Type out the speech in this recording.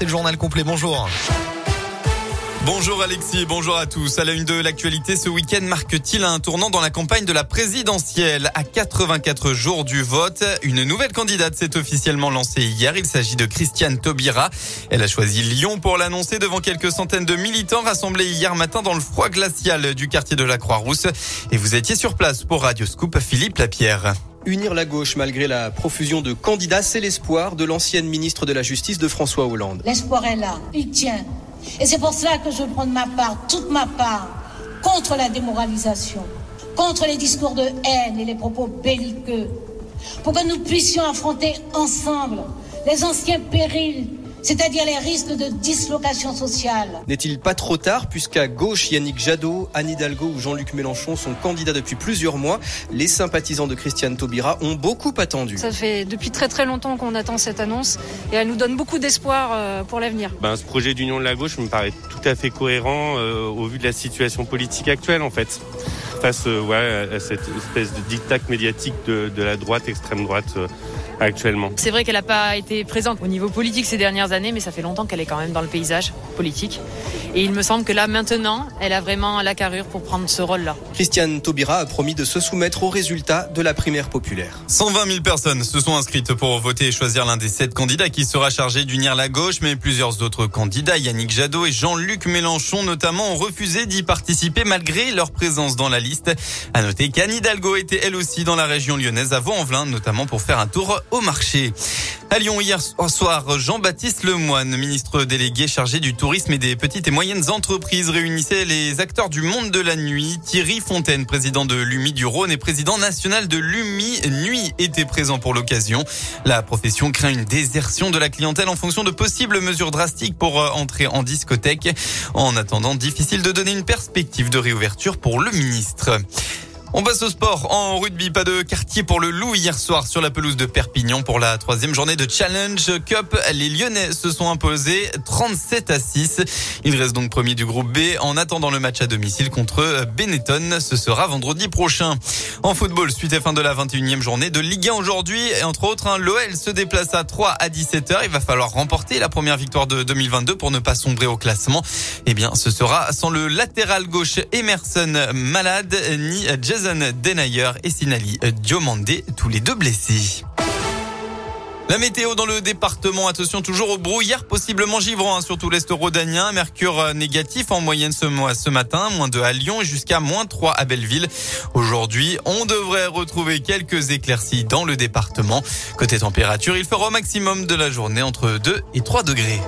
c'est le journal complet. Bonjour. Bonjour Alexis, bonjour à tous. À la une de l'actualité, ce week-end marque-t-il un tournant dans la campagne de la présidentielle? À 84 jours du vote, une nouvelle candidate s'est officiellement lancée hier. Il s'agit de Christiane Taubira. Elle a choisi Lyon pour l'annoncer devant quelques centaines de militants rassemblés hier matin dans le froid glacial du quartier de la Croix-Rousse. Et vous étiez sur place pour Radio Scoop, Philippe Lapierre. Unir la gauche malgré la profusion de candidats, c'est l'espoir de l'ancienne ministre de la Justice de François Hollande. L'espoir est là, il tient. Et c'est pour cela que je prends de ma part, toute ma part, contre la démoralisation, contre les discours de haine et les propos belliqueux, pour que nous puissions affronter ensemble les anciens périls c'est-à-dire les risques de dislocation sociale. N'est-il pas trop tard puisqu'à gauche, Yannick Jadot, Anne Hidalgo ou Jean-Luc Mélenchon sont candidats depuis plusieurs mois Les sympathisants de Christiane Taubira ont beaucoup attendu. Ça fait depuis très très longtemps qu'on attend cette annonce et elle nous donne beaucoup d'espoir euh, pour l'avenir. Ben, ce projet d'union de la gauche me paraît tout à fait cohérent euh, au vu de la situation politique actuelle en fait face euh, ouais, à cette espèce de dictat médiatique de, de la droite, extrême droite actuellement. C'est vrai qu'elle n'a pas été présente au niveau politique ces dernières années, mais ça fait longtemps qu'elle est quand même dans le paysage politique. Et il me semble que là, maintenant, elle a vraiment la carrure pour prendre ce rôle-là. Christiane Taubira a promis de se soumettre aux résultats de la primaire populaire. 120 000 personnes se sont inscrites pour voter et choisir l'un des sept candidats qui sera chargé d'unir la gauche, mais plusieurs autres candidats, Yannick Jadot et Jean-Luc Mélenchon notamment, ont refusé d'y participer malgré leur présence dans la liste. À noter qu'Anne Hidalgo était elle aussi dans la région lyonnaise à Vaux-en-Velin, notamment pour faire un tour au marché. À Lyon, hier soir, Jean-Baptiste Lemoine, ministre délégué chargé du tourisme et des petites et moyennes entreprises, réunissait les acteurs du monde de la nuit. Thierry Fontaine, président de l'UMI du Rhône et président national de l'UMI Nuit, était présent pour l'occasion. La profession craint une désertion de la clientèle en fonction de possibles mesures drastiques pour euh, entrer en discothèque. En attendant, difficile de donner une perspective de réouverture pour le ministre. On passe au sport. En rugby, pas de quartier pour le loup hier soir sur la pelouse de Perpignan pour la troisième journée de Challenge Cup. Les Lyonnais se sont imposés 37 à 6. Ils restent donc premiers du groupe B en attendant le match à domicile contre Benetton. Ce sera vendredi prochain. En football, suite et fin de la 21e journée de Ligue 1 aujourd'hui. Et entre autres, hein, l'OL se déplace à 3 à 17h. Il va falloir remporter la première victoire de 2022 pour ne pas sombrer au classement. Eh bien, ce sera sans le latéral gauche Emerson malade ni Jason Jason Denayer et Sinali Diomandé, tous les deux blessés. La météo dans le département, attention toujours au brouillard possiblement givrant, hein, surtout l'est rhodanien. Mercure négatif en moyenne ce, ce matin, moins 2 à Lyon et jusqu'à moins 3 à Belleville. Aujourd'hui, on devrait retrouver quelques éclaircies dans le département. Côté température, il fera au maximum de la journée entre 2 et 3 degrés.